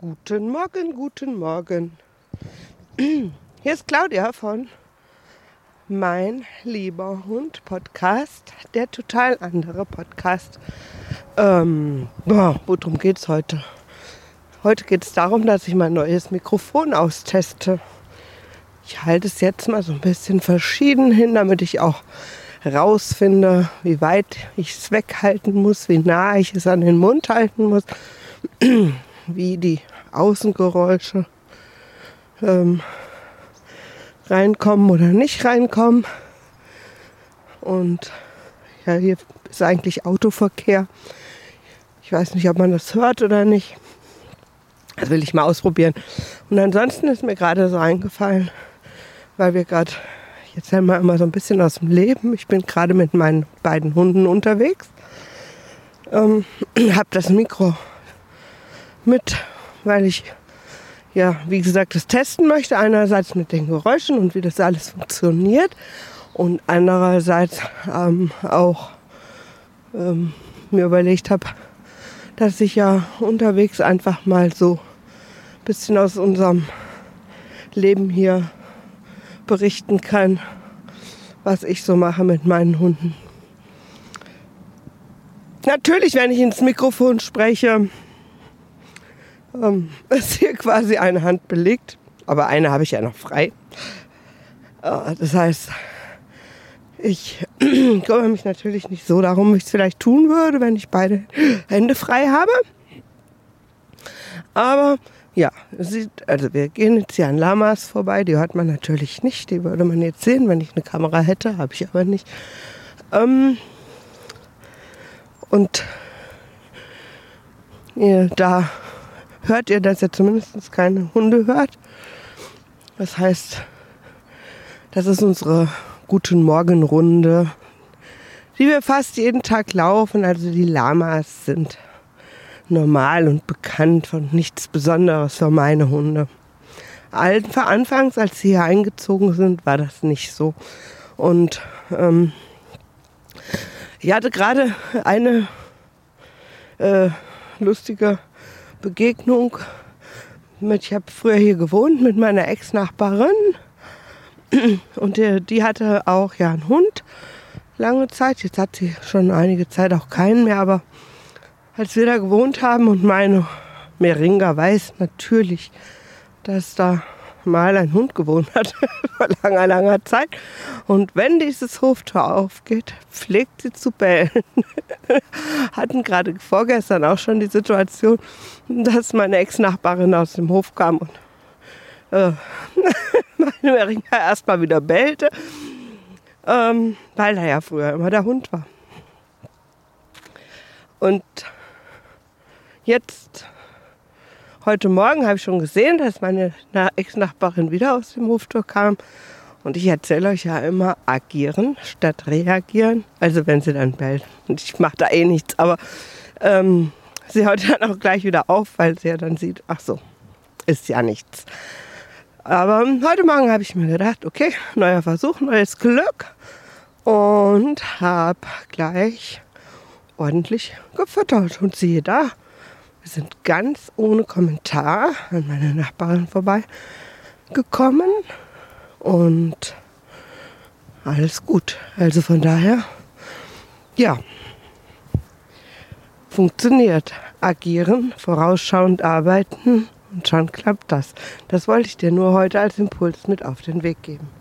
Guten Morgen, guten Morgen. Hier ist Claudia von Mein lieber Hund Podcast, der total andere Podcast. Ähm, boah, worum geht es heute? Heute geht es darum, dass ich mein neues Mikrofon austeste. Ich halte es jetzt mal so ein bisschen verschieden hin, damit ich auch rausfinde, wie weit ich es weghalten muss, wie nah ich es an den Mund halten muss wie die Außengeräusche ähm, reinkommen oder nicht reinkommen. Und ja, hier ist eigentlich Autoverkehr. Ich weiß nicht, ob man das hört oder nicht. Das will ich mal ausprobieren. Und ansonsten ist mir gerade so eingefallen, weil wir gerade, jetzt haben wir immer so ein bisschen aus dem Leben. Ich bin gerade mit meinen beiden Hunden unterwegs. Ähm, habe das Mikro mit, weil ich ja, wie gesagt, das testen möchte. Einerseits mit den Geräuschen und wie das alles funktioniert und andererseits ähm, auch ähm, mir überlegt habe, dass ich ja unterwegs einfach mal so ein bisschen aus unserem Leben hier berichten kann, was ich so mache mit meinen Hunden. Natürlich, wenn ich ins Mikrofon spreche, ähm, ist hier quasi eine Hand belegt, aber eine habe ich ja noch frei. Äh, das heißt, ich kümmere mich natürlich nicht so darum, wie ich es vielleicht tun würde, wenn ich beide Hände frei habe. Aber ja, sieht, also wir gehen jetzt hier an Lamas vorbei, die hört man natürlich nicht, die würde man jetzt sehen, wenn ich eine Kamera hätte, habe ich aber nicht. Ähm, und ja, da hört ihr, dass ihr zumindest keine Hunde hört. Das heißt, das ist unsere Guten Morgenrunde, die wir fast jeden Tag laufen. Also die Lamas sind normal und bekannt und nichts Besonderes für meine Hunde. Anfangs, als sie hier eingezogen sind, war das nicht so. Und ähm, ich hatte gerade eine äh, lustige Begegnung mit, ich habe früher hier gewohnt mit meiner Ex-Nachbarin und die, die, hatte auch ja einen Hund lange Zeit. Jetzt hat sie schon einige Zeit auch keinen mehr, aber als wir da gewohnt haben und meine Meringa weiß natürlich, dass da mal ein Hund gewohnt hat vor langer, langer Zeit. Und wenn dieses Hoftor aufgeht, pflegt sie zu bellen. Hatten gerade vorgestern auch schon die Situation, dass meine Ex-Nachbarin aus dem Hof kam und äh, meine Meringa erstmal wieder bellte, ähm, weil er ja früher immer der Hund war. Und jetzt Heute Morgen habe ich schon gesehen, dass meine Ex-Nachbarin wieder aus dem Hoftor kam. Und ich erzähle euch ja immer, agieren statt reagieren. Also wenn sie dann bellt. Und ich mache da eh nichts. Aber ähm, sie hört dann auch gleich wieder auf, weil sie ja dann sieht, ach so, ist ja nichts. Aber heute Morgen habe ich mir gedacht, okay, neuer Versuch, neues Glück. Und habe gleich ordentlich gefüttert. Und siehe da, sind ganz ohne Kommentar an meine Nachbarin vorbeigekommen und alles gut. Also von daher, ja, funktioniert. Agieren, vorausschauend arbeiten und schon klappt das. Das wollte ich dir nur heute als Impuls mit auf den Weg geben.